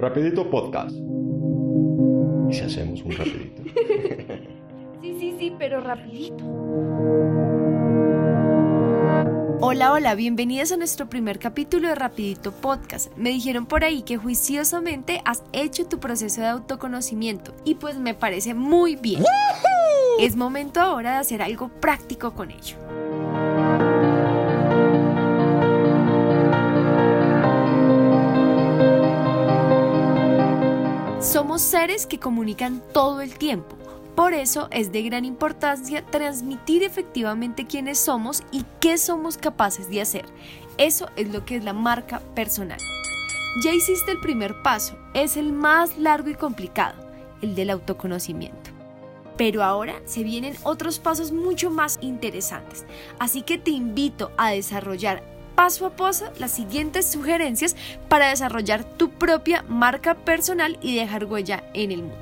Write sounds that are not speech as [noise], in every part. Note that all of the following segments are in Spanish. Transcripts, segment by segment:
Rapidito Podcast. ¿Y si hacemos un rapidito? [laughs] Sí, sí, sí, pero rapidito. Hola, hola, bienvenidos a nuestro primer capítulo de Rapidito Podcast. Me dijeron por ahí que juiciosamente has hecho tu proceso de autoconocimiento y pues me parece muy bien. Es momento ahora de hacer algo práctico con ello. Somos seres que comunican todo el tiempo. Por eso es de gran importancia transmitir efectivamente quiénes somos y qué somos capaces de hacer. Eso es lo que es la marca personal. Ya hiciste el primer paso, es el más largo y complicado, el del autoconocimiento. Pero ahora se vienen otros pasos mucho más interesantes, así que te invito a desarrollar paso a paso las siguientes sugerencias para desarrollar tu propia marca personal y dejar huella en el mundo.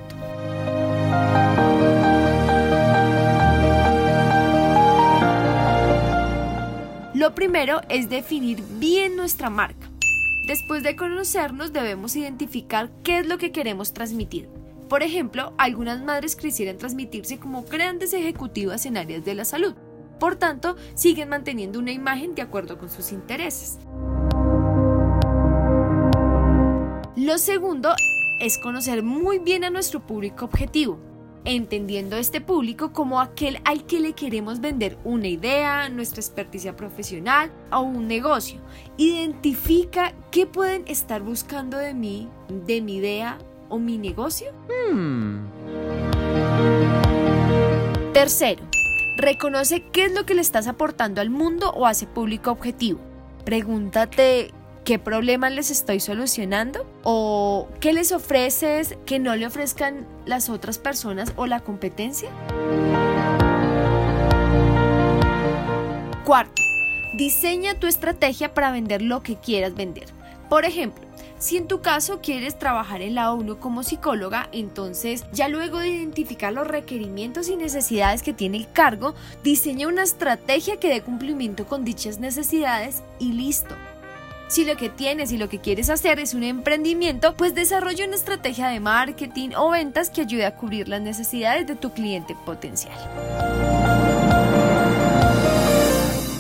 Lo primero es definir bien nuestra marca. Después de conocernos debemos identificar qué es lo que queremos transmitir. Por ejemplo, algunas madres quisieran transmitirse como grandes ejecutivas en áreas de la salud. Por tanto, siguen manteniendo una imagen de acuerdo con sus intereses. Lo segundo es conocer muy bien a nuestro público objetivo, entendiendo este público como aquel al que le queremos vender una idea, nuestra experticia profesional o un negocio. Identifica qué pueden estar buscando de mí, de mi idea o mi negocio. Tercero, Reconoce qué es lo que le estás aportando al mundo o ese público objetivo. Pregúntate qué problemas les estoy solucionando o qué les ofreces que no le ofrezcan las otras personas o la competencia. Cuarto, diseña tu estrategia para vender lo que quieras vender. Por ejemplo, si en tu caso quieres trabajar en la ONU como psicóloga, entonces ya luego de identificar los requerimientos y necesidades que tiene el cargo, diseña una estrategia que dé cumplimiento con dichas necesidades y listo. Si lo que tienes y lo que quieres hacer es un emprendimiento, pues desarrolla una estrategia de marketing o ventas que ayude a cubrir las necesidades de tu cliente potencial.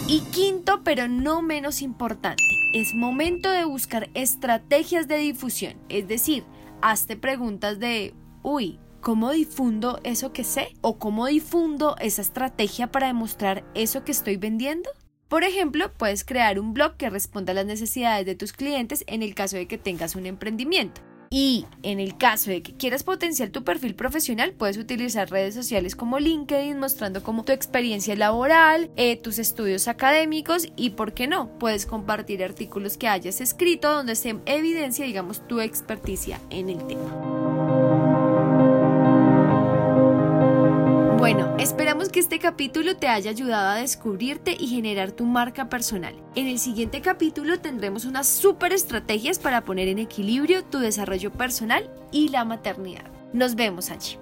Y quinto, pero no menos importante, es momento de buscar estrategias de difusión. Es decir, hazte preguntas de, uy, ¿cómo difundo eso que sé? ¿O cómo difundo esa estrategia para demostrar eso que estoy vendiendo? Por ejemplo, puedes crear un blog que responda a las necesidades de tus clientes en el caso de que tengas un emprendimiento. Y en el caso de que quieras potenciar tu perfil profesional, puedes utilizar redes sociales como LinkedIn mostrando como tu experiencia laboral, eh, tus estudios académicos y, ¿por qué no? Puedes compartir artículos que hayas escrito donde se evidencia, digamos, tu experticia en el tema. Bueno, esperamos que este capítulo te haya ayudado a descubrirte y generar tu marca personal. En el siguiente capítulo tendremos unas super estrategias para poner en equilibrio tu desarrollo personal y la maternidad. Nos vemos allí.